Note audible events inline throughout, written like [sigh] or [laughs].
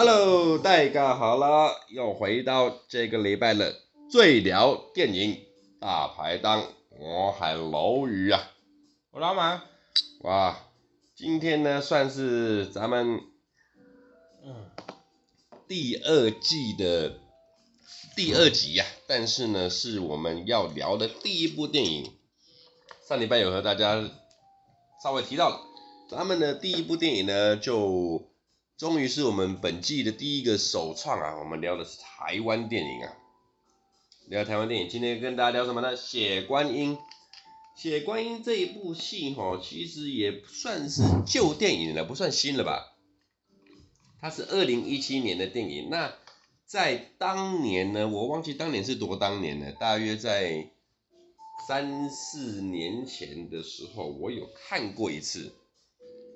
Hello，大家好啦，又回到这个礼拜的最聊电影大排档，我系老鱼啊，我老马，哇，今天呢算是咱们嗯第二季的第二集呀、啊，但是呢是我们要聊的第一部电影，上礼拜有和大家稍微提到了，咱们的第一部电影呢就。终于是我们本季的第一个首创啊！我们聊的是台湾电影啊，聊台湾电影。今天跟大家聊什么呢？《血观音》。《血观音》这一部戏哈，其实也算是旧电影了，不算新了吧？它是二零一七年的电影。那在当年呢，我忘记当年是多当年了，大约在三四年前的时候，我有看过一次。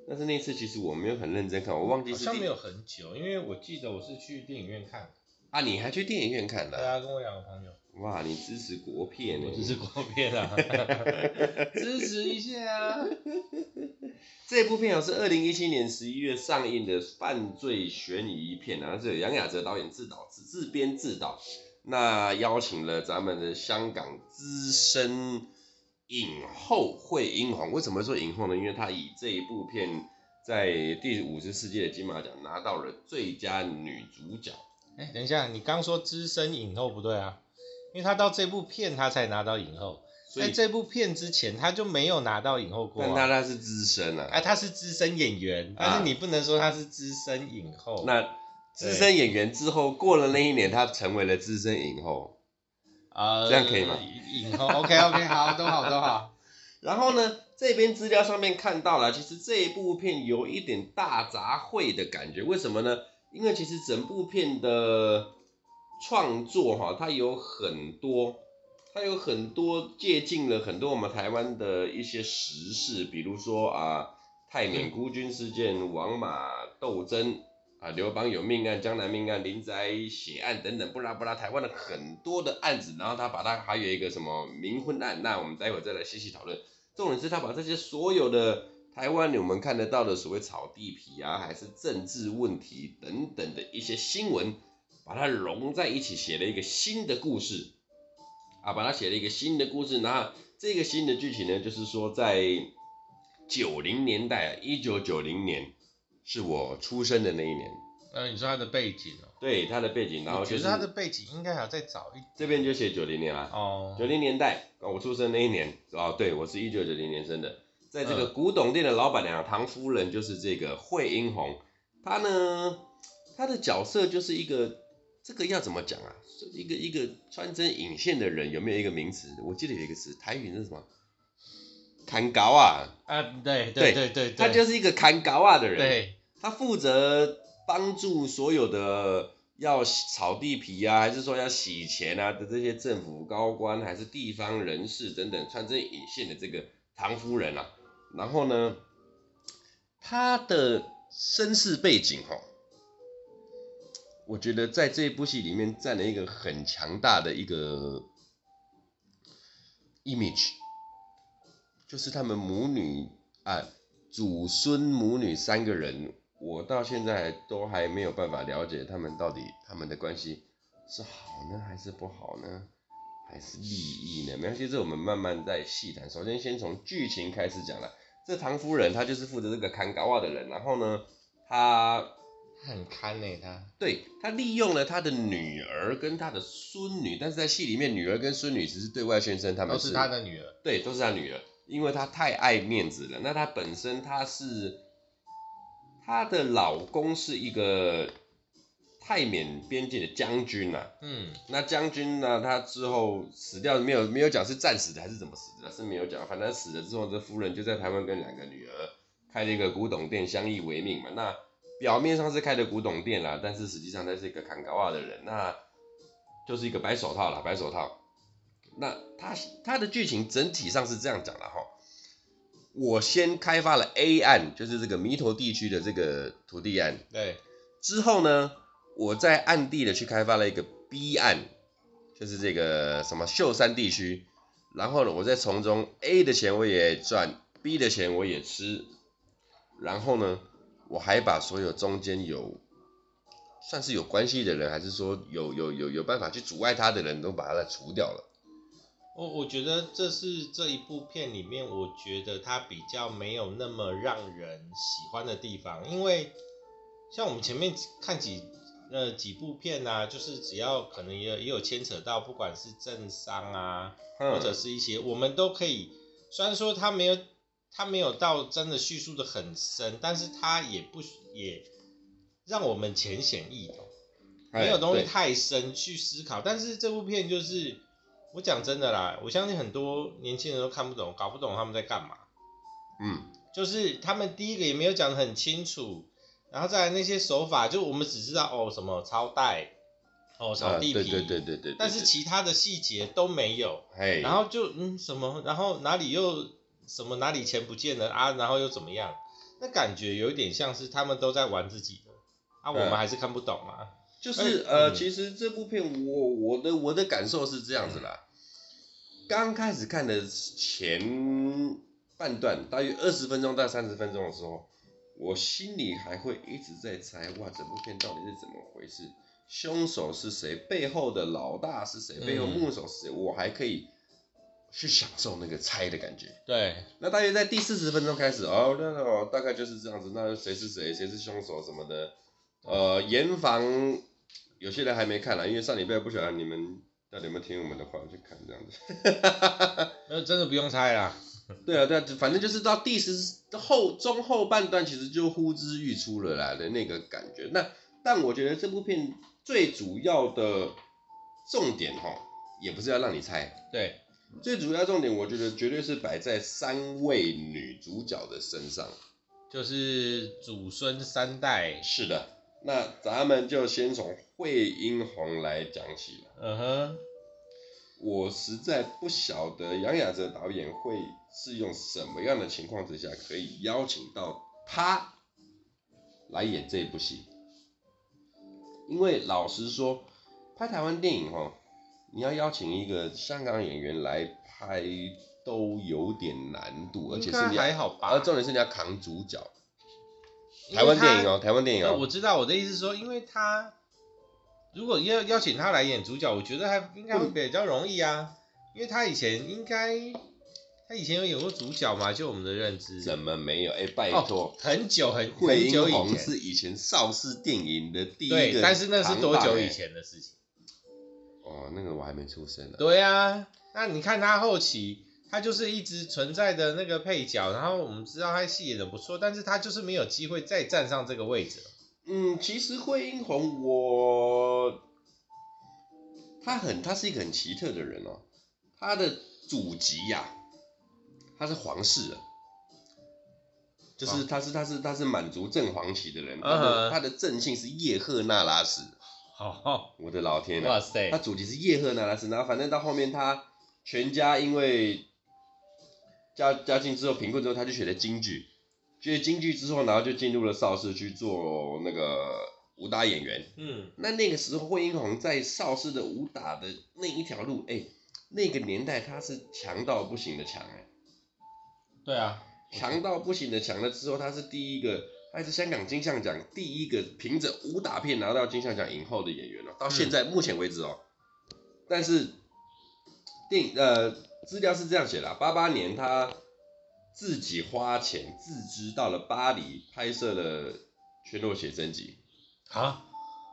但是那次其实我没有很认真看，我忘记是。好像没有很久，因为我记得我是去电影院看。啊，你还去电影院看的？对啊，跟我两个朋友。哇，你支持国片呢？我支持国片啊，[laughs] 支持一下啊。[laughs] 这部片哦是二零一七年十一月上映的犯罪悬疑片，然后是由杨雅喆导演自导自自编自导，那邀请了咱们的香港资深。影后惠英红为什么说影后呢？因为她以这一部片在第五十四届的金马奖拿到了最佳女主角。哎，等一下，你刚说资深影后不对啊？因为她到这部片她才拿到影后，在这部片之前她就没有拿到影后过、啊。但她她是资深啊，哎，她是资深演员，但是你不能说她是资深影后。啊、那资深演员之后过了那一年，她成为了资深影后。呃，这样可以吗？影后，OK OK，好，[laughs] 都好都好。然后呢，这边资料上面看到了，其实这一部片有一点大杂烩的感觉，为什么呢？因为其实整部片的创作哈，它有很多，它有很多借鉴了很多我们台湾的一些时事，比如说啊，泰缅孤军事件、王马斗争。啊，刘邦有命案、江南命案、林宅血案等等，不拉不拉，台湾的很多的案子，然后他把它还有一个什么冥婚案，那我们待会再来细细讨论。重点是他把这些所有的台湾我们看得到的所谓炒地皮啊，还是政治问题等等的一些新闻，把它融在一起，写了一个新的故事。啊，把它写了一个新的故事，然后这个新的剧情呢，就是说在九零年代，一九九零年。是我出生的那一年。呃，你说他的背景哦？对，他的背景，然后就是他的背景应该还要再早一点。这边就写九零年啦。哦。九零年代，我出生那一年，哦，对，我是一九九零年生的。在这个古董店的老板娘唐夫人，就是这个惠英红。她呢，她的角色就是一个，这个要怎么讲啊？一个一个穿针引线的人，有没有一个名词？我记得有一个词，台语是什么？看高啊！啊，对对对对，他就是一个砍高啊的人。对，他负责帮助所有的要炒地皮啊，还是说要洗钱啊的这些政府高官，还是地方人士等等，穿针引线的这个唐夫人啊。然后呢，他的身世背景哈，我觉得在这一部戏里面占了一个很强大的一个 image。就是他们母女啊，祖孙母女三个人，我到现在都还没有办法了解他们到底他们的关系是好呢，还是不好呢，还是利益呢？没关系，这我们慢慢再细谈。首先，先从剧情开始讲了。这唐夫人她就是负责这个看高啊的人，然后呢，她很看呢，她对她利用了她的女儿跟她的孙女，但是在戏里面，女儿跟孙女只是对外宣称他们是她的女儿，对，都是她女儿。因为她太爱面子了，那她本身她是她的老公是一个泰缅边境的将军呐、啊，嗯，那将军呢，他之后死掉没有没有讲是战死的还是怎么死的，是没有讲，反正死了之后，这夫人就在台湾跟两个女儿开了一个古董店，相依为命嘛。那表面上是开的古董店啦，但是实际上他是一个坎高仔的人，那就是一个白手套啦，白手套。那他他的剧情整体上是这样讲的哈，我先开发了 A 案，就是这个弥陀地区的这个土地案，对，之后呢，我在暗地的去开发了一个 B 案，就是这个什么秀山地区，然后呢，我再从中 A 的钱我也赚，B 的钱我也吃，然后呢，我还把所有中间有算是有关系的人，还是说有有有有办法去阻碍他的人都把他除掉了？我我觉得这是这一部片里面，我觉得它比较没有那么让人喜欢的地方，因为像我们前面看几呃几部片啊，就是只要可能也有也有牵扯到，不管是政商啊，或者是一些我们都可以，虽然说它没有它没有到真的叙述的很深，但是它也不也让我们浅显易懂，没有东西太深去思考，但是这部片就是。我讲真的啦，我相信很多年轻人都看不懂，搞不懂他们在干嘛。嗯，就是他们第一个也没有讲得很清楚，然后再来那些手法，就我们只知道哦什么超带，哦扫地皮，啊、对，对，对对对。但是其他的细节都没有。嘿。然后就嗯什么，然后哪里又什么哪里钱不见了啊，然后又怎么样？那感觉有一点像是他们都在玩自己的，啊我们还是看不懂啊。嗯就是呃，嗯、其实这部片我我的我的感受是这样子啦。刚开始看的前半段，大约二十分钟到三十分钟的时候，我心里还会一直在猜，哇，这部片到底是怎么回事？凶手是谁？背后的老大是谁？背后幕手是谁？嗯、我还可以去享受那个猜的感觉。对。那大约在第四十分钟开始，哦，那哦，大概就是这样子。那谁是谁？谁是凶手什么的？呃，严防。有些人还没看啦，因为上礼拜不晓得你们到底有没有听我们的话去看这样子。[laughs] 那真的不用猜啦。[laughs] 对啊，对啊，反正就是到第十后中后半段，其实就呼之欲出了啦的那个感觉。那但我觉得这部片最主要的重点哈，也不是要让你猜。对，最主要重点，我觉得绝对是摆在三位女主角的身上，就是祖孙三代。是的。那咱们就先从惠英红来讲起。嗯哼，我实在不晓得杨雅哲导演会是用什么样的情况之下可以邀请到他来演这部戏。因为老实说，拍台湾电影哈，你要邀请一个香港演员来拍都有点难度，而且是你还好吧？而重点是你要扛主角。台湾电影哦，台湾电影哦。我知道，我的意思是说，因为他如果要邀请他来演主角，我觉得还应该会比较容易啊，因为他以前应该他以前有演过主角嘛，就我们的认知。怎么没有？哎，拜托、哦，很久很惠英红是以前邵氏电影的第一个，对，但是那是多久以前的事情？哦，那个我还没出生呢。对啊，那你看他后期。他就是一直存在的那个配角，然后我们知道他戏演的不错，但是他就是没有机会再站上这个位置。嗯，其实惠英红我，他很，他是一个很奇特的人哦。他的祖籍呀、啊，他是皇室的，就是他是他是他是满族正黄旗的人，他的他的正姓是叶赫那拉氏。好，我的老天呐、啊！哇塞，他祖籍是叶赫那拉氏，然后反正到后面他全家因为。家家境之后贫困之后，他就学了京剧，学了京剧之后，然后就进入了邵氏去做那个武打演员。嗯，那那个时候惠英红在邵氏的武打的那一条路，哎、欸，那个年代他是强到不行的强哎。对啊，强到不行的强了之后，他是第一个，还是香港金像奖第一个凭着武打片拿到金像奖影后的演员了。到现在目前为止哦，嗯、但是电影呃。资料是这样写的，八八年他自己花钱自知到了巴黎拍摄了《全裸写真集》啊，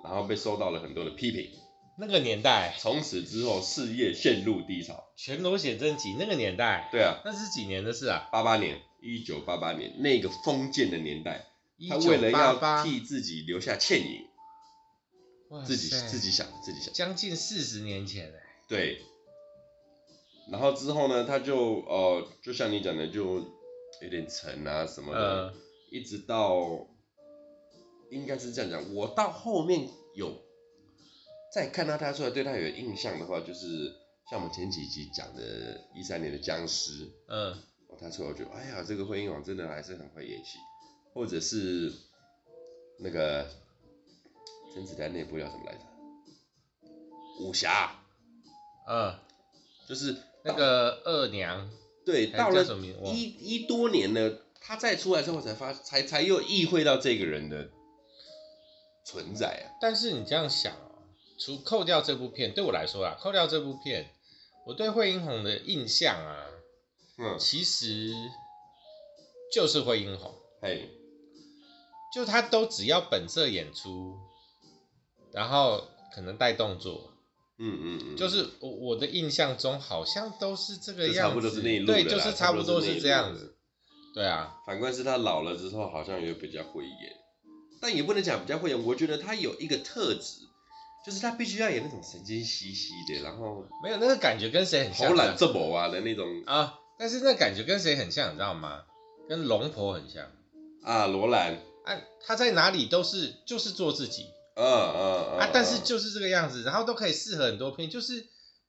然后被受到了很多的批评。那个年代，从此之后事业陷入低潮。《全裸写真集》那个年代，对啊，那是几年的事啊？八八年，一九八八年那个封建的年代，他为了要替自己留下倩影，自己自己想自己想，将近四十年前哎，对。然后之后呢，他就呃，就像你讲的，就有点沉啊什么的，呃、一直到应该是这样讲。我到后面有再看到他出来，对他有印象的话，就是像我们前几集讲的，一三年的僵尸，嗯，他出来我觉得，哎呀，这个惠英王真的还是很会演戏，或者是那个甄子丹那部叫什么来着？武侠，嗯，就是。那个二娘，对，到了一一多年了，他再出来之后才发，才才又意会到这个人的存在啊。但是你这样想哦，除扣掉这部片，对我来说啊，扣掉这部片，我对惠英红的印象啊，嗯，其实就是惠英红，哎，就他都只要本色演出，然后可能带动作。嗯嗯嗯，就是我我的印象中好像都是这个样子，差不多是那一路对，就是差不多是这样子，对啊。反观是他老了之后，好像又比较会演，但也不能讲比较会演。我觉得他有一个特质，就是他必须要演那种神经兮兮的，然后没有那个感觉跟谁很像？好懒这么啊的那种啊，但是那感觉跟谁很像，你知道吗？跟龙婆很像啊，罗兰啊，他在哪里都是就是做自己。嗯嗯嗯啊，但是就是这个样子，然后都可以适合很多片，就是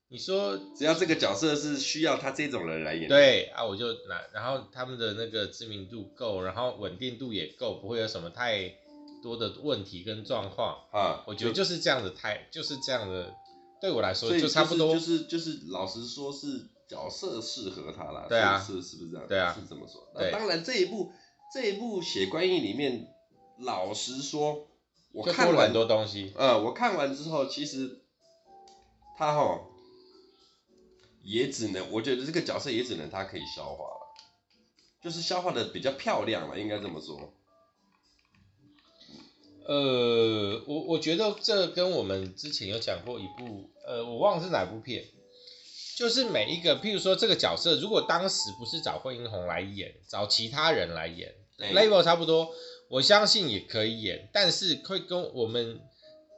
你说只要这个角色是需要他这种人来演，对啊，我就拿，然后他们的那个知名度够，然后稳定度也够，不会有什么太多的问题跟状况啊，我觉得就是这样的态，就是这样的，对我来说就差不多，就是就是老实说是角色适合他了，对啊，是是不是这样？对啊，是这么说。那当然这一部这一部写观音里面，老实说。我看了很多东西，呃，我看完之后，其实他哈也只能，我觉得这个角色也只能他可以消化了，就是消化的比较漂亮了，应该这么说。呃，我我觉得这跟我们之前有讲过一部，呃，我忘了是哪部片，就是每一个，譬如说这个角色，如果当时不是找惠英红来演，找其他人来演，欸，level 差不多。我相信也可以演，但是会跟我们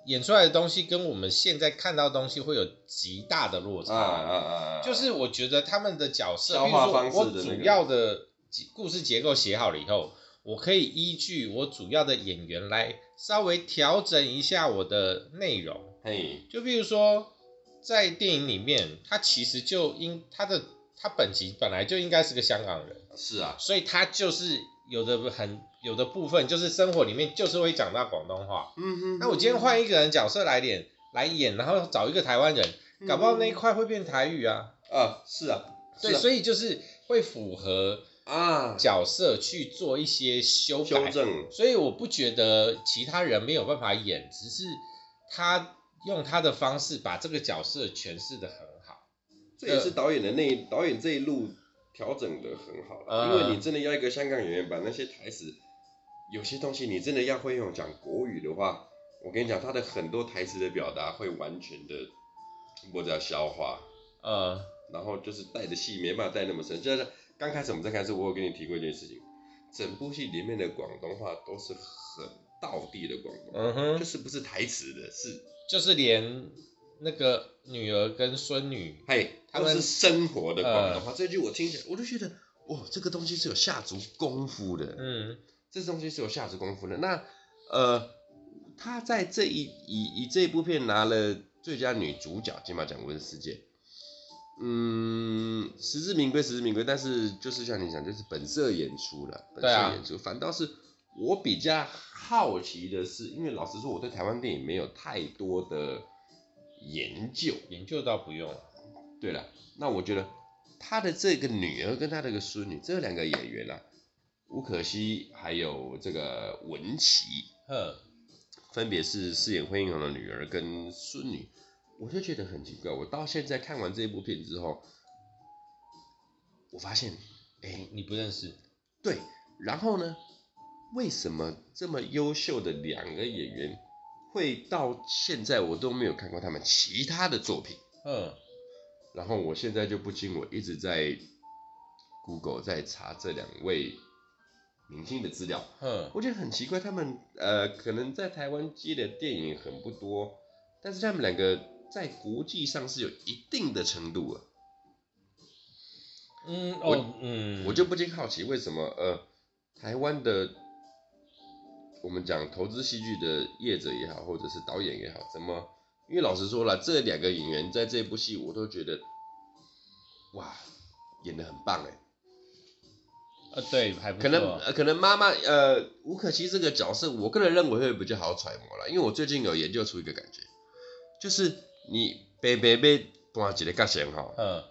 演出来的东西跟我们现在看到的东西会有极大的落差。啊啊啊！就是我觉得他们的角色，比如说我主要的故事结构写好了以后，我可以依据我主要的演员来稍微调整一下我的内容。嘿，就比如说在电影里面，他其实就应他的他本集本来就应该是个香港人。是啊，所以他就是有的很。有的部分就是生活里面就是会讲到广东话，嗯哼，那我今天换一个人角色来演来演，然后找一个台湾人，搞不好那一块会变台语啊。啊，是啊，对，所以就是会符合啊角色去做一些修改，修正。所以我不觉得其他人没有办法演，只是他用他的方式把这个角色诠释的很好。这也是导演的那导演这一路调整的很好了，因为你真的要一个香港演员把那些台词。有些东西你真的要会用讲国语的话，我跟你讲，他的很多台词的表达会完全的或者消化，呃，然后就是带的戏没办法带那么深。就是刚开始我们在开始，我有跟你提过一件事情，整部戏里面的广东话都是很道地的广东哼，就是不是台词的，是就是连那个女儿跟孙女，嘿，他们是生活的广东话。呃、这句我听起来，我就觉得，哇，这个东西是有下足功夫的，嗯。这东西是有下足功夫的。那，呃，他在这一以以这一部片拿了最佳女主角金马奖文世界，嗯，实至名归，实至名归。但是就是像你讲，就是本色演出了，本色演出。啊、反倒是我比较好奇的是，因为老实说，我对台湾电影没有太多的研究，研究倒不用。对了，那我觉得他的这个女儿跟他的这个孙女这两个演员啊。吴可熙还有这个文琪，呵，分别是饰演惠英红的女儿跟孙女，我就觉得很奇怪。我到现在看完这部片之后，我发现，哎、欸，你不认识？对，然后呢，为什么这么优秀的两个演员，会到现在我都没有看过他们其他的作品？嗯，然后我现在就不禁我一直在 Google 在查这两位。明星的资料，嗯，我觉得很奇怪，他们呃，可能在台湾接的电影很不多，但是他们两个在国际上是有一定的程度啊。嗯，我哦，嗯，我就不禁好奇，为什么呃，台湾的我们讲投资戏剧的业者也好，或者是导演也好，怎么？因为老实说了，这两个演员在这部戏，我都觉得，哇，演的很棒哎。呃，对，还不。可能呃，可能妈妈呃，吴可熙这个角色，我个人认为会比较好揣摩了，因为我最近有研究出一个感觉，就是你白白白搬几个角色哈，嗯，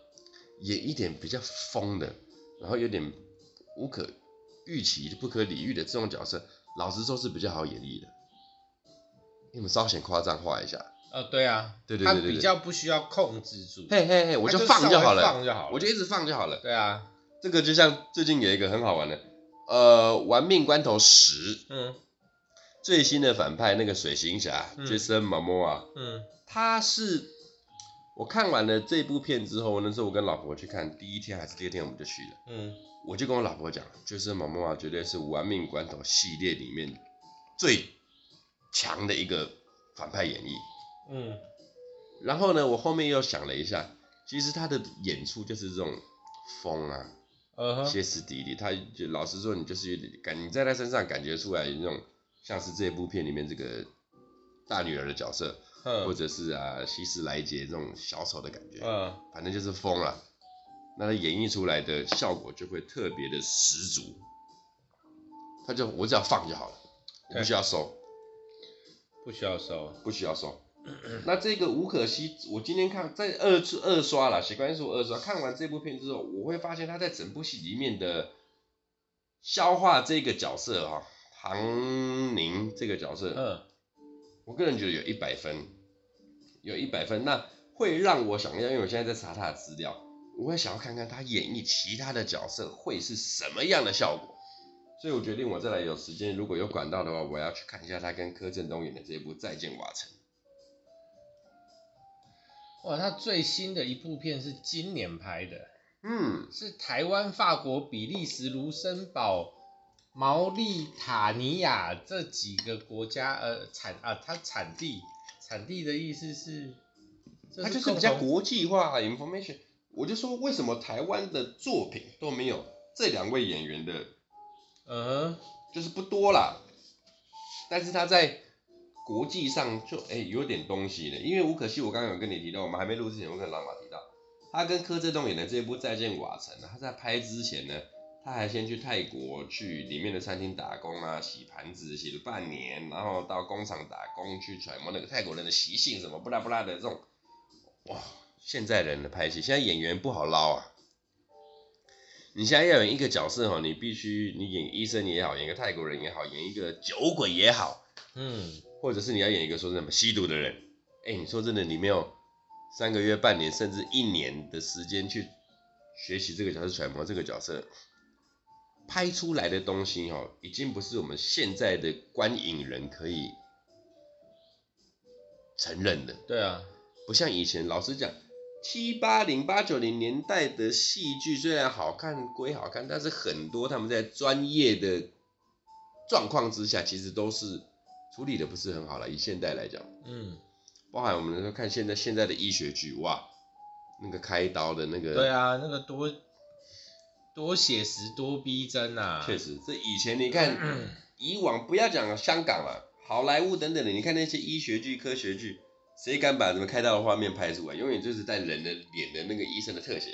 演一点比较疯的，然后有点无可预期、不可理喻的这种角色，老实说是比较好演绎的。你们稍显夸张化一下。呃，对啊，对对对对，他比较不需要控制住。嘿嘿嘿，我就放就好了，放就好了，我就一直放就好了。对啊，这个就像最近有一个很好玩的，呃，玩命关头十，嗯，最新的反派那个水行侠，Jason Momoa，嗯，他是我看完了这部片之后，那时候我跟老婆去看，第一天还是第二天我们就去了，嗯，我就跟我老婆讲，Jason Momoa 绝对是玩命关头系列里面最强的一个反派演绎，嗯。然后呢，我后面又想了一下，其实他的演出就是这种疯啊，歇斯底里。他就老实说，你就是有点感，你在他身上感觉出来那种像是这部片里面这个大女儿的角色，或者是啊西斯莱杰这种小丑的感觉，反正就是疯了。那他演绎出来的效果就会特别的十足。他就我只要放就好了，我不需要收，不需要收，不需要收。[clears throat] 那这个吴可惜，我今天看在二次二刷了，习惯说二刷。看完这部片之后，我会发现他在整部戏里面的消化这个角色哈，唐宁这个角色，嗯，我个人觉得有一百分，有一百分。那会让我想要，因为我现在在查他的资料，我会想要看看他演绎其他的角色会是什么样的效果。所以我决定我再来有时间，如果有管道的话，我要去看一下他跟柯震东演的这一部《再见瓦城》。哇，他最新的一部片是今年拍的，嗯，是台湾、法国、比利时、卢森堡、毛利塔尼亚这几个国家，呃，产啊，它产地，产地的意思是，它就是比较国际化 information。我就说，为什么台湾的作品都没有这两位演员的，嗯，就是不多啦，但是他在。国际上就哎、有点东西呢，因为吴可熙我刚刚有跟你提到，我们还没录之前，我跟老马提到，他跟柯震东演的这一部《再见瓦城》，他在拍之前呢，他还先去泰国去里面的餐厅打工啊，洗盘子洗了半年，然后到工厂打工去揣摩那个泰国人的习性什么不拉不拉的这种，哇，现在人的拍戏，现在演员不好捞啊，你现在要演一个角色哈，你必须你演医生也好，演个泰国人也好，演一个酒鬼也好，嗯。或者是你要演一个说什么吸毒的人，哎、欸，你说真的，你没有三个月、半年，甚至一年的时间去学习这个角色、揣摩这个角色，拍出来的东西哦，已经不是我们现在的观影人可以承认的。对啊，不像以前，老实讲，七八零、八九零年代的戏剧虽然好看归好看，但是很多他们在专业的状况之下，其实都是。处理的不是很好了，以现代来讲，嗯，包含我们说看现在现在的医学剧，哇，那个开刀的那个，对啊，那个多多写实多逼真啊，确实，这以前你看，嗯、以往不要讲香港了，好莱坞等等的，你看那些医学剧、科学剧，谁敢把什么开刀的画面拍出来？永远就是在人的脸的那个医生的特写。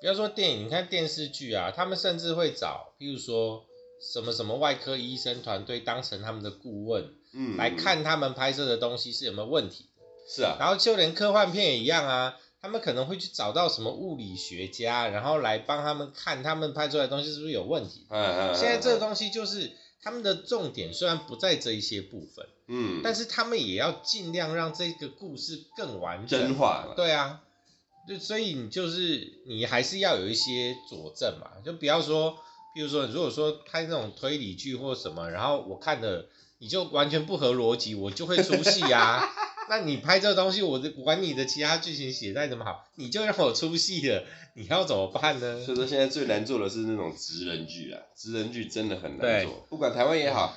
不要说电影，你看电视剧啊，他们甚至会找，譬如说。什么什么外科医生团队当成他们的顾问，嗯，来看他们拍摄的东西是有没有问题的。是啊，然后就连科幻片也一样啊，他们可能会去找到什么物理学家，然后来帮他们看他们拍出来的东西是不是有问题。嗯嗯。现在这个东西就是他们的重点，虽然不在这一些部分，嗯，但是他们也要尽量让这个故事更完整。真话。对啊，就所以你就是你还是要有一些佐证嘛，就不要说。比如说，如果说拍那种推理剧或什么，然后我看的你就完全不合逻辑，我就会出戏啊。[laughs] 那你拍这个东西，我管你的其他剧情写再怎么好，你就让我出戏了，你要怎么办呢？所以说现在最难做的是那种职人剧啊，职人剧真的很难做。不管台湾也好，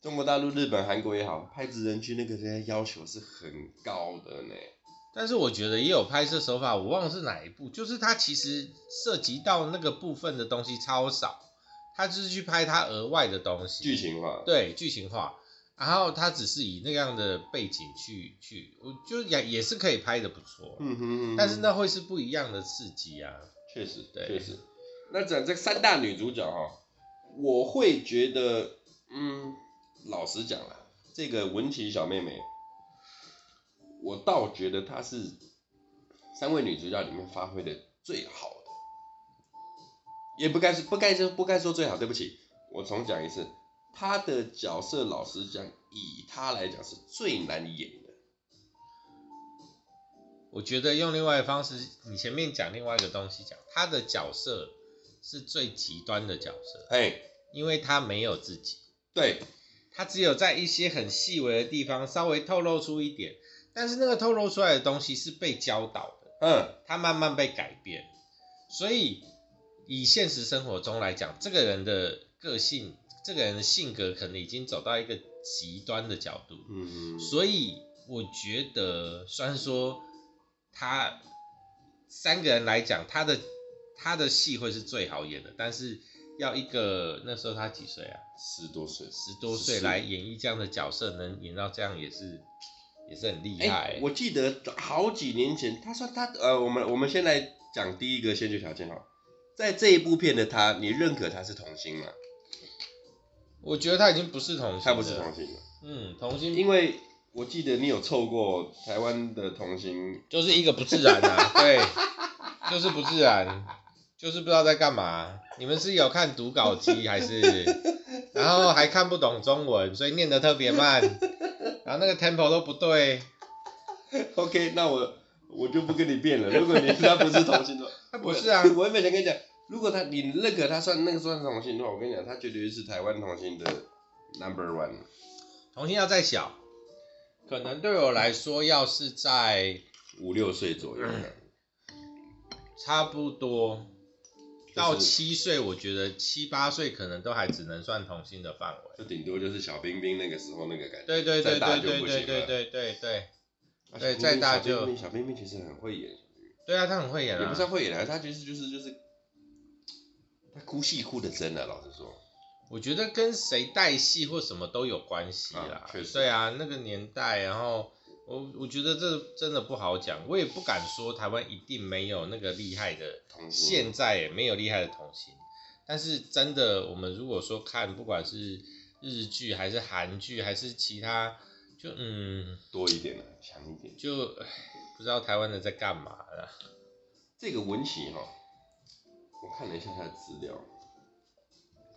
中国大陆、日本、韩国也好，拍职人剧那个人家要求是很高的呢。但是我觉得也有拍摄手法，我忘了是哪一部，就是它其实涉及到那个部分的东西超少。他就是去拍他额外的东西，剧情化，对，剧情化，然后他只是以那样的背景去去，我就也也是可以拍的不错，嗯哼，嗯哼，但是那会是不一样的刺激啊，确实，对，确实。那讲这三大女主角哈，我会觉得，嗯，老实讲啦，这个文琪小妹妹，我倒觉得她是三位女主角里面发挥的最好。也不该是不该说不该说最好，对不起，我重讲一次，他的角色老实讲，以他来讲是最难演的。我觉得用另外一个方式，你前面讲另外一个东西讲，他的角色是最极端的角色，哎，因为他没有自己，对，他只有在一些很细微的地方稍微透露出一点，但是那个透露出来的东西是被教导的，嗯，他慢慢被改变，所以以现实生活中来讲，这个人的个性。这个人的性格可能已经走到一个极端的角度，嗯，所以我觉得，虽然说他三个人来讲，他的他的戏会是最好演的，但是要一个那时候他几岁啊？十多岁，十多岁来演绎这样的角色，能演到这样也是也是很厉害。欸，我记得好几年前，他说他呃，我们我们先来讲第一个先决条件哈，在这一部片的他，你认可他是童星吗？我觉得他已经不是童星，他不是童星了。嗯，童星，因为我记得你有凑过台湾的童星，就是一个不自然啊，[laughs] 对，就是不自然，就是不知道在干嘛。你们是有看读稿机还是？然后还看不懂中文，所以念得特别慢，[laughs] 然后那个 tempo 都不对。OK，那我我就不跟你辩了。如果你他不是童星的话，他不是啊，我也没想跟你讲。如果他你认可他算那个算童星的话，我跟你讲，他绝对是台湾童星的 number one。童星要再小，可能对我来说，要是在五六岁左右，差不多到七岁，我觉得七八岁可能都还只能算童星的范围。就顶多就是小冰冰那个时候那个感觉。对对对对对对对对对对。对，再大就小冰冰其实很会演。对啊，他很会演啊。也不是会演啊，他其实就是就是。他哭戏哭的真的，老实说，我觉得跟谁带戏或什么都有关系啦。确实，对啊，那个年代，然后我我觉得这真的不好讲，我也不敢说台湾一定没有那个厉害的现在也没有厉害的童星。但是真的，我们如果说看，不管是日剧还是韩剧还是其他，就嗯多一点了，强一点，就不知道台湾的在干嘛了。这个文琪哈。我看了一下他的资料，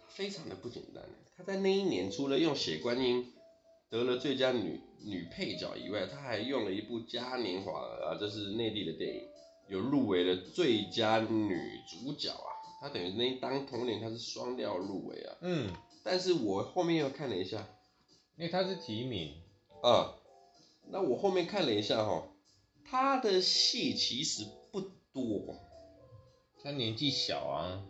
非常的不简单。他在那一年除了用《血观音》得了最佳女女配角以外，他还用了一部嘉年华啊，这是内地的电影，有入围了最佳女主角啊。他等于那当同年他是双料入围啊。嗯。但是我后面又看了一下，因为他是提名啊。那我后面看了一下哈，他的戏其实不多。他年纪小啊，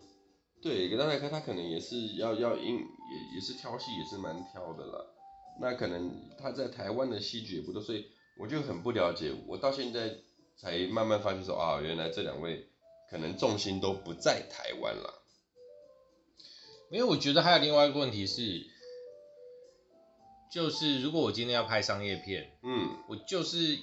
对，给大家看，他可能也是要要应也也是挑戏，也是蛮挑的啦。那可能他在台湾的戏剧也不多，所以我就很不了解。我到现在才慢慢发现说啊，原来这两位可能重心都不在台湾了。因为我觉得还有另外一个问题是，就是如果我今天要拍商业片，嗯，我就是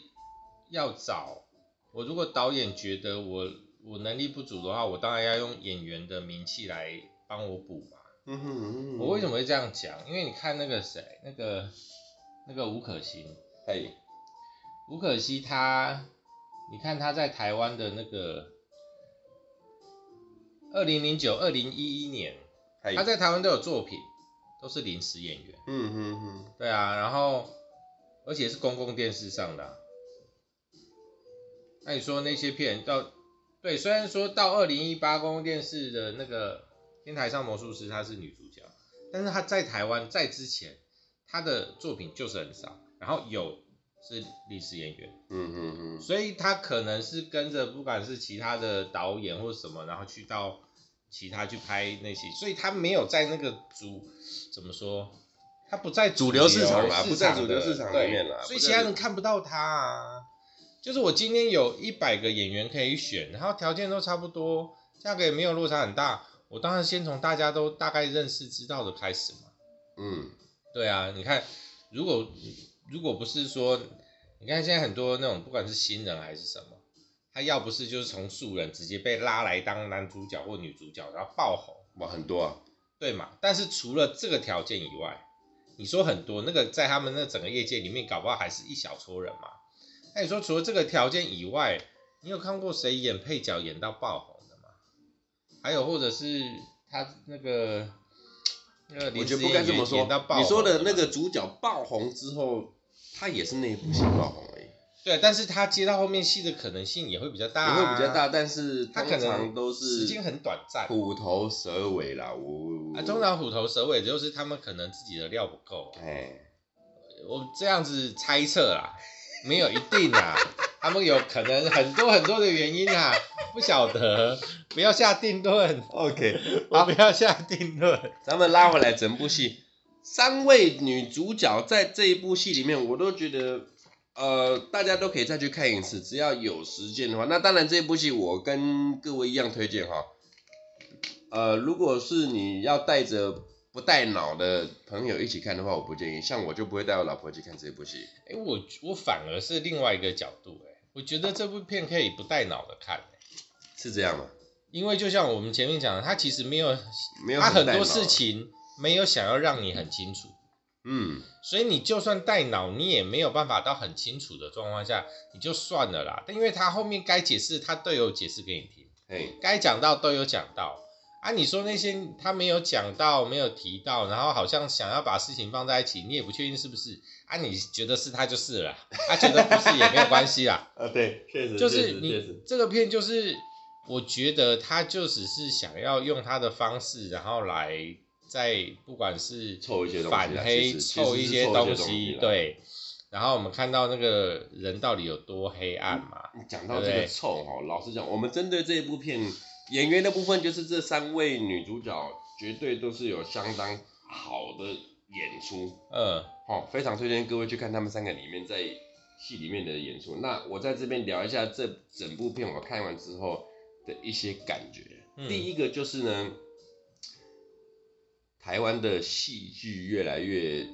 要找我，如果导演觉得我。我能力不足的话，我当然要用演员的名气来帮我补嘛。嗯哼嗯哼。我为什么会这样讲？因为你看那个谁，那个那个吴可欣，嘿，吴可欣他，你看他在台湾的那个二零零九、二零一一年，他在台湾都有作品，都是临时演员。嗯哼哼。对啊，然后而且是公共电视上的啊。那你说那些片到？对，虽然说到二零一八公共电视的那个《天台上魔术师》她是女主角，但是她在台湾在之前，她的作品就是很少，然后有是历史演员，嗯嗯嗯，所以她可能是跟着不管是其他的导演或什么，然后去到其他去拍那些，所以她没有在那个主怎么说，她不在主流市场啦，不在主流市场里面啦，所以其他人看不到她啊。就是我今天有一百个演员可以选，然后条件都差不多，价格也没有落差很大，我当然先从大家都大概认识知道的开始嘛。嗯，对啊，你看，如果如果不是说，你看现在很多那种不管是新人还是什么，他要不是就是从素人直接被拉来当男主角或女主角，然后爆红，哇，很多啊，对嘛？但是除了这个条件以外，你说很多那个在他们那整个业界里面，搞不好还是一小撮人嘛。那你说除了这个条件以外，你有看过谁演配角演到爆红的吗？还有或者是他那个我觉得不该这么说。你说的那个主角爆红之后，他也是那一部戏爆红而已。对，但是他接到后面戏的可能性也会比较大，啊，也会比较大，但是他通常都是时间很短暂，虎头蛇尾啦，我啊，通常虎头蛇尾就是他们可能自己的料不够，哎，我这样子猜测啦，没有一定啊，[laughs] 他们有可能很多很多的原因啊，不晓得，不要下定论，OK，[laughs] 好，不要下定论，咱们拉回来整部戏，三位女主角在这一部戏里面，我都觉得。呃，大家都可以再去看一次，只要有时间的话。那当然，这部戏我跟各位一样推荐哈。呃，如果是你要带着不带脑的朋友一起看的话，我不建议。像我就不会带我老婆去看这部戏。哎、欸，我我反而是另外一个角度，哎，我觉得这部片可以不带脑的看，是这样吗？因为就像我们前面讲的，他其实没有，没有，他很多事情没有想要让你很清楚。嗯，所以你就算带脑，你也没有办法到很清楚的状况下，你就算了啦。但因为他后面该解释，他都有解释给你听，哎，该讲到都有讲到啊。你说那些他没有讲到，没有提到，然后好像想要把事情放在一起，你也不确定是不是啊？你觉得是他就是了，他觉得不是也没有关系啦。[laughs] 啊，对，确实，就是你这个片就是，我觉得他就只是想要用他的方式，然后来。在不管是反黑凑一些东西，对，然后我们看到那个人到底有多黑暗嘛？你讲到这个臭哦，老实讲，我们针对这一部片演员的部分，就是这三位女主角绝对都是有相当好的演出，嗯，好，非常推荐各位去看他们三个里面在戏里面的演出。那我在这边聊一下这整部片我看完之后的一些感觉。嗯、第一个就是呢。台湾的戏剧越来越，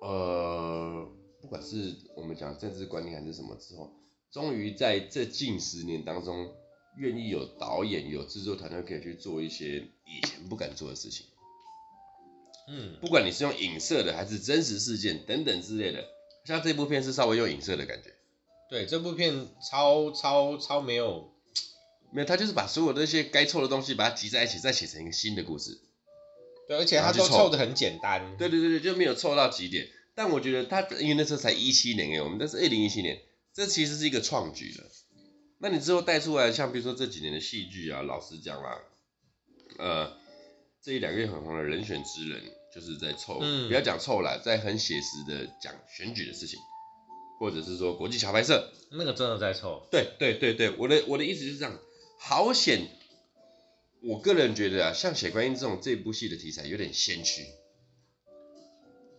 呃，不管是我们讲政治观念还是什么之后，终于在这近十年当中，愿意有导演、有制作团队可以去做一些以前不敢做的事情。嗯，不管你是用影射的，还是真实事件等等之类的，像这部片是稍微用影射的感觉。对，这部片超超超没有，没有，他就是把所有的那些该凑的东西，把它集在一起，再写成一个新的故事。对，而且他都凑的很简单。对对对对，就没有凑到极点。但我觉得他，因为那时候才一七年哎，我们那是二零一七年，这其实是一个创举了。那你之后带出来，像比如说这几年的戏剧啊，老实讲啦，呃，这一两个月很红的人选之人，就是在凑，嗯、不要讲凑了，在很写实的讲选举的事情，或者是说国际桥牌社，那个真的在凑。对对对对，我的我的意思就是这样，好险。我个人觉得啊，像《血观音》这种这部戏的题材有点先驱。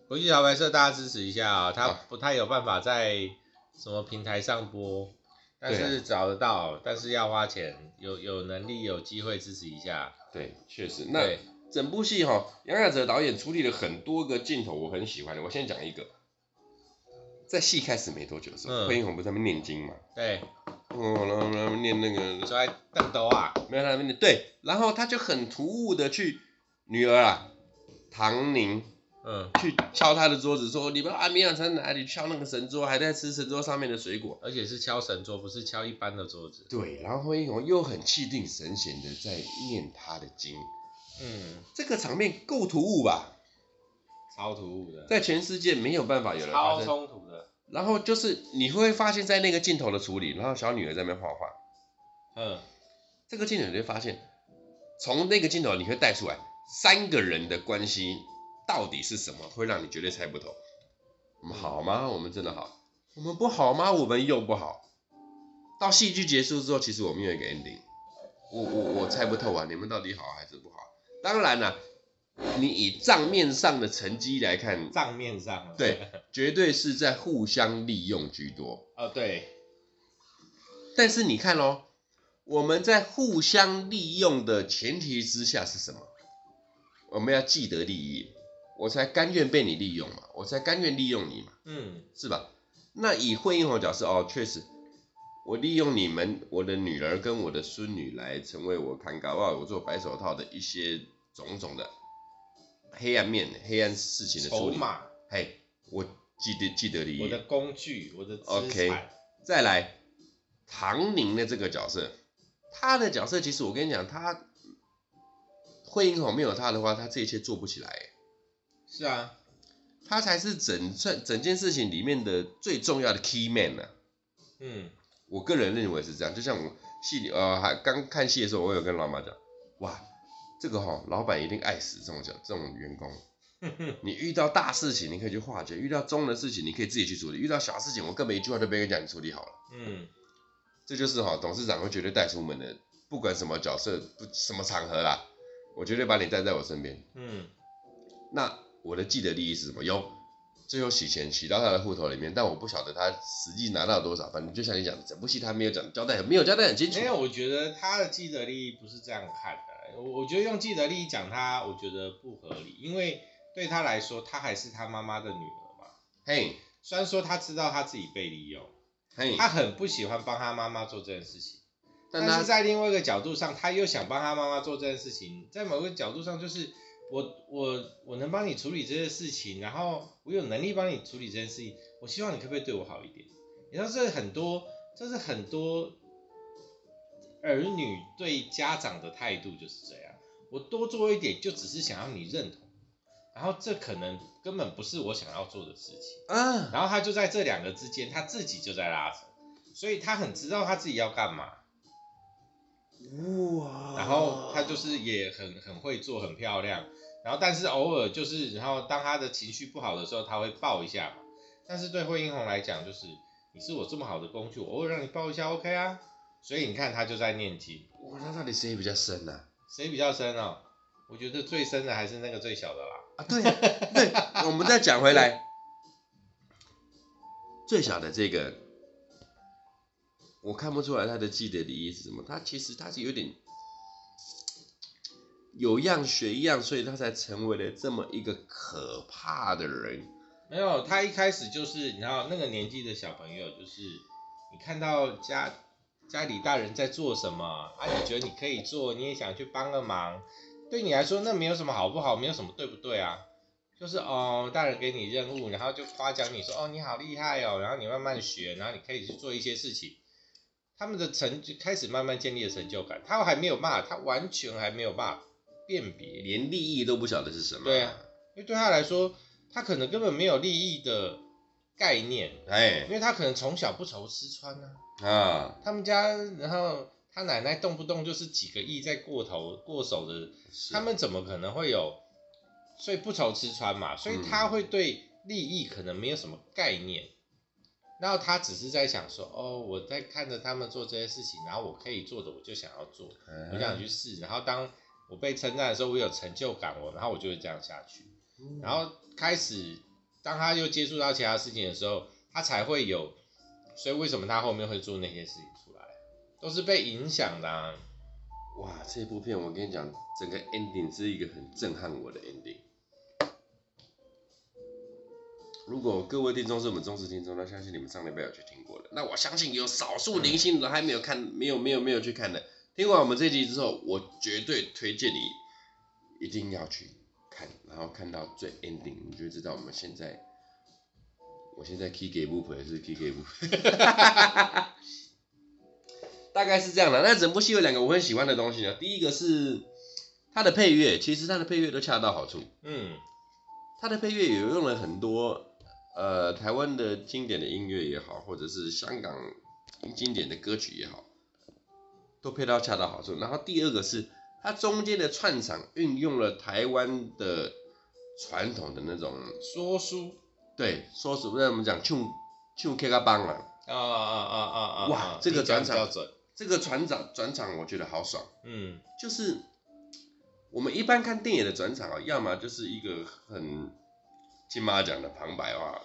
国际桥牌社，大家支持一下啊！他不太有办法在什么平台上播，但是找得到，啊、但是要花钱。有有能力有机会支持一下。对，确实。那整部戏哈，杨雅哲导演处理了很多个镜头，我很喜欢的。我先讲一个，在戏开始没多久的时候，惠英红不是在那边念经嘛？对。哦，然后然后念那个，在凳斗啊，没有他那边念，对，然后他就很突兀的去女儿啊，唐宁，嗯，去敲他的桌子说，你们阿弥陀在哪里敲那个神桌，还在吃神桌上面的水果，而且是敲神桌，不是敲一般的桌子。对，然后惠英红又很气定神闲的在念他的经，嗯，这个场面够突兀吧？超突兀的，在全世界没有办法有人发生。超冲突的。然后就是你会发现，在那个镜头的处理，然后小女儿在那边画画，嗯，这个镜头你会发现，从那个镜头你会带出来三个人的关系到底是什么，会让你绝对猜不透。我们好吗？我们真的好？我们不好吗？我们又不好。到戏剧结束之后，其实我们有一个 ending，我我我猜不透啊，你们到底好还是不好？当然了。你以账面上的成绩来看，账面上对，绝对是在互相利用居多。[laughs] 哦，对。但是你看哦，我们在互相利用的前提之下是什么？我们要既得利益，我才甘愿被你利用嘛，我才甘愿利用你嘛，嗯，是吧？那以惠英红角色哦，确实，我利用你们，我的女儿跟我的孙女来成为我看搞不好我做白手套的一些种种的。黑暗面、黑暗事情的处理，嘿，我记得记得你。我的工具，我的。OK，再来，唐宁的这个角色，他的角色其实我跟你讲，他惠英红没有他的话，他这一切做不起来。是啊，他才是整整整件事情里面的最重要的 key man 呐、啊。嗯，我个人认为是这样。就像我戏里呃还刚看戏的时候，我有跟老妈讲，哇，这个哈、哦、老板一定爱死这种这种员工。[laughs] 你遇到大事情你可以去化解，遇到中的事情你可以自己去处理，遇到小事情我根本一句话都没跟你讲，你处理好了。嗯，这就是哈、哦、董事长会绝对带出门的，不管什么角色不什么场合啦，我绝对把你带在我身边。嗯，那我的既得利益是什么？有，最后洗钱洗到他的户头里面，但我不晓得他实际拿到多少。反正就像你讲的，整部戏他没有讲交代，没有交代很清楚。没有，我觉得他的既得利益不是这样看的。我我觉得用既得利益讲他，我觉得不合理，因为。对他来说，他还是他妈妈的女儿嘛。嘿，虽然说他知道他自己被利用，嘿，他很不喜欢帮他妈妈做这件事情，但，但是在另外一个角度上，他又想帮他妈妈做这件事情。在某个角度上，就是我我我能帮你处理这些事情，然后我有能力帮你处理这件事情，我希望你可不可以对我好一点？你知道，这很多，这是很多儿女对家长的态度就是这样。我多做一点，就只是想要你认同。然后这可能根本不是我想要做的事情嗯，然后他就在这两个之间，他自己就在拉扯，所以他很知道他自己要干嘛，哇，然后他就是也很很会做，很漂亮，然后但是偶尔就是，然后当他的情绪不好的时候，他会抱一下嘛，但是对惠英红来讲，就是你是我这么好的工具，我偶尔让你抱一下，OK 啊，所以你看他就在念经，哇，那到底谁比较深呢？谁比较深哦？我觉得最深的还是那个最小的啦。啊，对对，我们再讲回来，最小的这个，我看不出来他的既得利益是什么。他其实他是有点有样学样，所以他才成为了这么一个可怕的人。没有，他一开始就是，你知道那个年纪的小朋友，就是你看到家家里大人在做什么，啊，你觉得你可以做，你也想去帮个忙。对你来说，那没有什么好不好，没有什么对不对啊？就是哦，大人给你任务，然后就夸奖你说，哦，你好厉害哦，然后你慢慢学，然后你可以去做一些事情。他们的成就开始慢慢建立了成就感，他还没有办法，他完全还没有办法辨别，连利益都不晓得是什么。对啊，因为对他来说，他可能根本没有利益的概念，哎，因为他可能从小不愁吃穿啊。啊，他们家，然后。他奶奶动不动就是几个亿在过头过手的，他们怎么可能会有？所以不愁吃穿嘛，所以他会对利益可能没有什么概念，嗯、然后他只是在想说，哦，我在看着他们做这些事情，然后我可以做的我就想要做，嗯、我想去试，然后当我被称赞的时候，我有成就感，我然后我就会这样下去，嗯、然后开始当他又接触到其他事情的时候，他才会有，所以为什么他后面会做那些事情出来？都是被影响的啊。哇！这部片我跟你讲，整个 ending 是一个很震撼我的 ending。如果各位听众是我们忠实听众，那相信你们上礼拜有去听过的。那我相信有少数零星的还没有看，没有没有没有去看的。听完我们这集之后，我绝对推荐你一定要去看，然后看到最 ending，你就知道我们现在，我现在 key 给不回是 key 给不回。[laughs] 大概是这样的，那整部戏有两个我很喜欢的东西呢。第一个是它的配乐，其实它的配乐都恰到好处。嗯，它的配乐也用了很多呃台湾的经典的音乐也好，或者是香港经典的歌曲也好，都配到恰到好处。然后第二个是它中间的串场运用了台湾的传统的那种说书，对，说书那我们讲唱唱 K 歌帮啊啊啊啊啊啊！哇，这个转场。这个转场转场我觉得好爽，嗯，就是我们一般看电影的转场啊，要么就是一个很金马奖的旁白啊，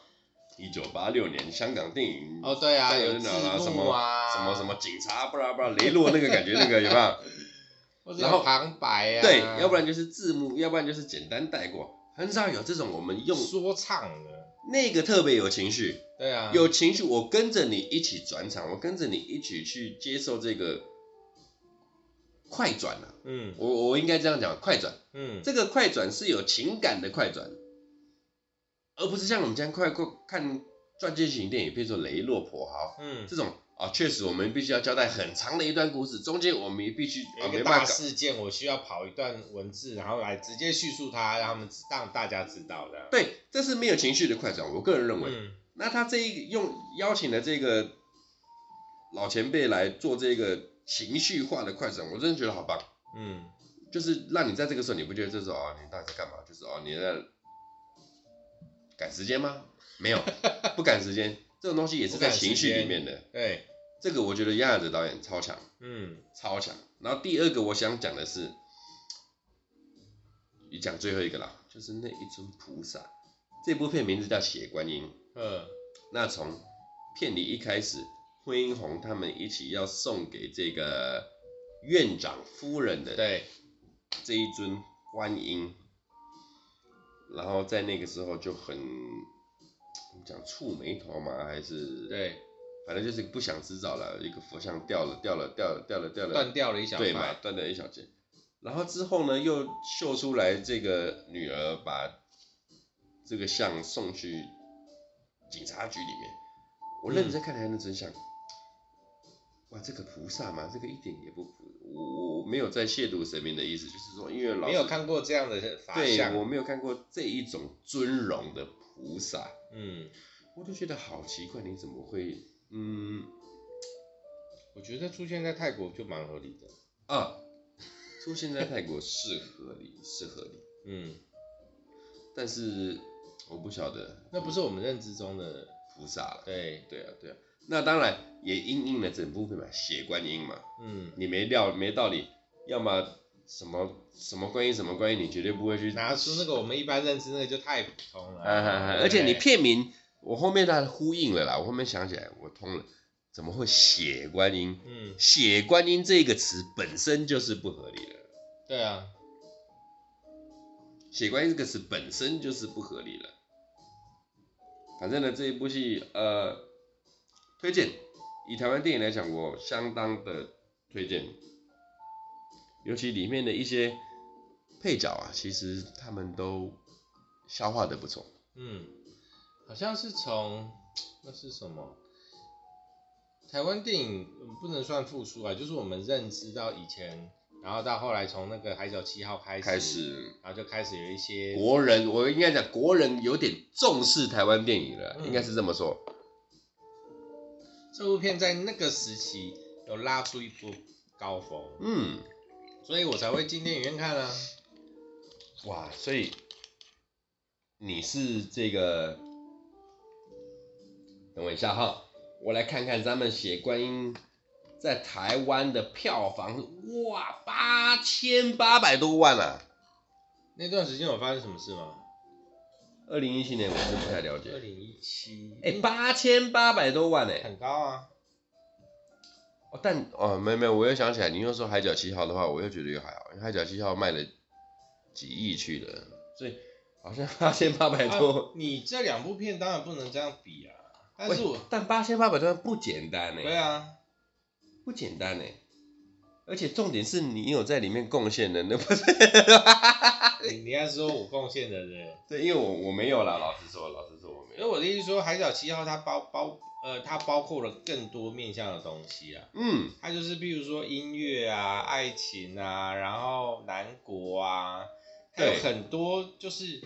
一九八六年香港电影哦，对啊，有字幕啊，什么什么什么警察，不知道不知道雷洛那个感觉那个有没有？[laughs] 然后旁白啊，对，要不然就是字幕，要不然就是简单带过，很少有这种我们用说唱的。那个特别有情绪，对啊，有情绪，我跟着你一起转场，我跟着你一起去接受这个快转啊，嗯，我我应该这样讲，快转，嗯，这个快转是有情感的快转，而不是像我们今天快快看传记型电影，比如说《雷洛婆哈》，嗯，这种啊，确实我们必须要交代很长的一段故事，中间我们也必须啊一个大事件，我需要跑一段文字，然后来直接叙述它，让他们让大家知道的。对，这是没有情绪的快转，我个人认为。嗯、那他这一个用邀请的这个老前辈来做这个情绪化的快转，我真的觉得好棒。嗯，就是让你在这个时候，你不觉得这时候啊，你到底在干嘛？就是哦，你在赶时间吗？没有，[laughs] 不赶时间，这种东西也是在情绪里面的。对，这个我觉得亚亚的导演超强，嗯，超强。然后第二个我想讲的是，你讲最后一个啦，就是那一尊菩萨。这部片名字叫《血观音》。嗯，那从片里一开始，惠英红他们一起要送给这个院长夫人的，对，这一尊观音，然后在那个时候就很。讲触眉头嘛？还是对，反正就是不想知道了。一个佛像掉了，掉了，掉了，掉了，掉了，断掉了一小块，对嘛？断掉一小截。然后之后呢，又秀出来这个女儿把这个像送去警察局里面。我认真看还能真相，嗯、哇，这个菩萨嘛，这个一点也不菩。我我没有在亵渎神明的意思，就是说，因为老没有看过这样的法相，对，我没有看过这一种尊荣的。菩萨，嗯，我就觉得好奇怪，你怎么会，嗯，我觉得出现在泰国就蛮合理的。啊，出现在泰国是合理，[laughs] 是合理，嗯，但是我不晓得，那不是我们认知中的菩萨，对，对啊，对啊，那当然也因应了整部片嘛，血观音嘛，嗯，你没料没道理，要么。什么什么观音什么观音，你绝对不会去拿出那个我们一般认知那个就太普通了。啊啊啊、而且你片名，我后面它呼应了啦，我后面想起来我通了，怎么会血观音？嗯，血观音这个词本身就是不合理的。对啊，血观音这个词本身就是不合理了。反正呢，这一部戏呃，推荐，以台湾电影来讲，我相当的推荐。尤其里面的一些配角啊，其实他们都消化的不错。嗯，好像是从那是什么？台湾电影不能算复苏啊，就是我们认知到以前，然后到后来从那个《海角七号》开始，开始，然后就开始有一些国人，我应该讲国人有点重视台湾电影了，嗯、应该是这么说。这部片在那个时期有拉出一波高峰。嗯。所以我才会进电影院看啊！哇，所以你是这个，等我一下哈，我来看看咱们血观音在台湾的票房，哇，八千八百多万啊！那段时间有发生什么事吗？二零一七年我是不太了解。二零一七，哎，八千八百多万哎、欸，很高啊。哦但哦，没没有，我又想起来，你又说《海角七号》的话，我又觉得又还好，因为《海角七号》卖了几亿去了，所以好像八千八百多。啊、你这两部片当然不能这样比啊，但是我但八千八百多万不简单呢。对啊，不简单呢，而且重点是你有在里面贡献的，那不是？你你要说我贡献的人，[laughs] 对，因为我我没有啦，老实说，老实说我没有。因为我的意思说，《海角七号》它包包。呃，它包括了更多面向的东西啊，嗯，它就是比如说音乐啊、爱情啊，然后南国啊，还有很多就是，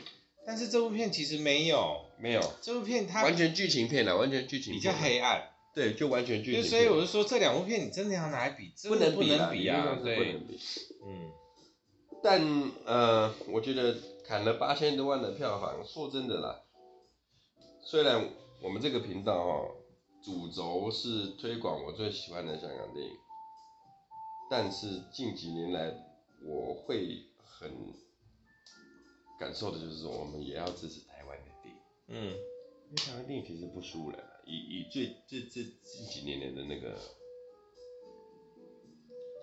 但是这部片其实没有，没有，这部片它完全剧情片了，完全剧情片，比较黑暗，对，就完全剧情片，所以我就说这两部片你真的要拿来比，不能比，不能比啊，对，嗯，但呃，我觉得砍了八千多万的票房，说真的啦，虽然我们这个频道哦。主轴是推广我最喜欢的香港电影，但是近几年来，我会很感受的就是说，我们也要支持台湾的电影。嗯，因为台湾电影其实不输人，以以最这这近几年来的那个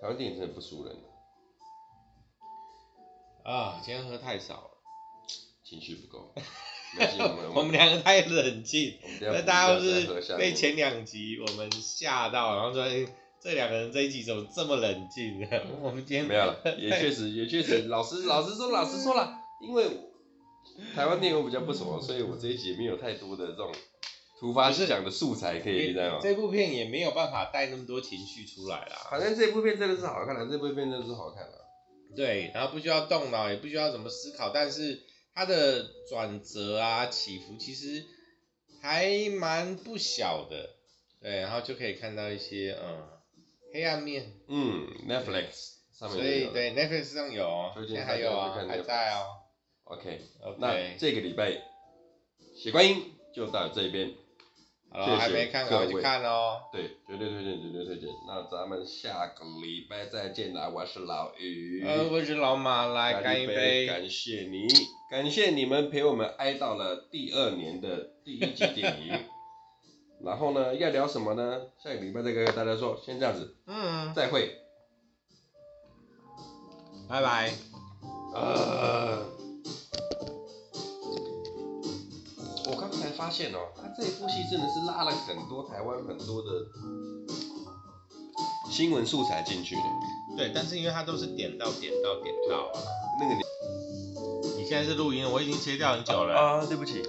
台湾电影真的不输人。啊，今天喝太少了，情绪不够。[laughs] 我们两个太冷静，那大家都是被前两集我们吓到，然后说这两个人这一集怎么这么冷静呢？我们今天没有了，也确实 [laughs] 也确实，老实老实说老实说了，因为台湾电影我比较不熟，所以我这一集没有太多的这种突发奇想的素材可以，你知道吗？这部片也没有办法带那么多情绪出来啦。反正这部片真的是好看的，这部片真的是好看的。对，然后不需要动脑，也不需要怎么思考，但是它的转折啊、起伏其实还蛮不小的。对，然后就可以看到一些嗯黑暗面。嗯，Netflix 上面有。所以对，Netflix 上有，现在还有啊，还在哦。OK。OK 那这个礼拜血观音就到这边。好了，还没看，赶快去看哦。对，绝对推荐，绝对推荐。那咱们下个礼拜再见啦！我是老于，呃，我是老马，来干一杯。感谢你，感谢你们陪我们哀悼了第二年的第一季电影。然后呢，要聊什么呢？下个礼拜再跟大家说。先这样子，嗯，再会，拜拜。呃。发现哦，他这一部戏真的是拉了很多台湾很多的新闻素材进去的。对，但是因为他都是点到点到点到啊。那个你，你现在是录音，我已经切掉很久了。啊，对不起。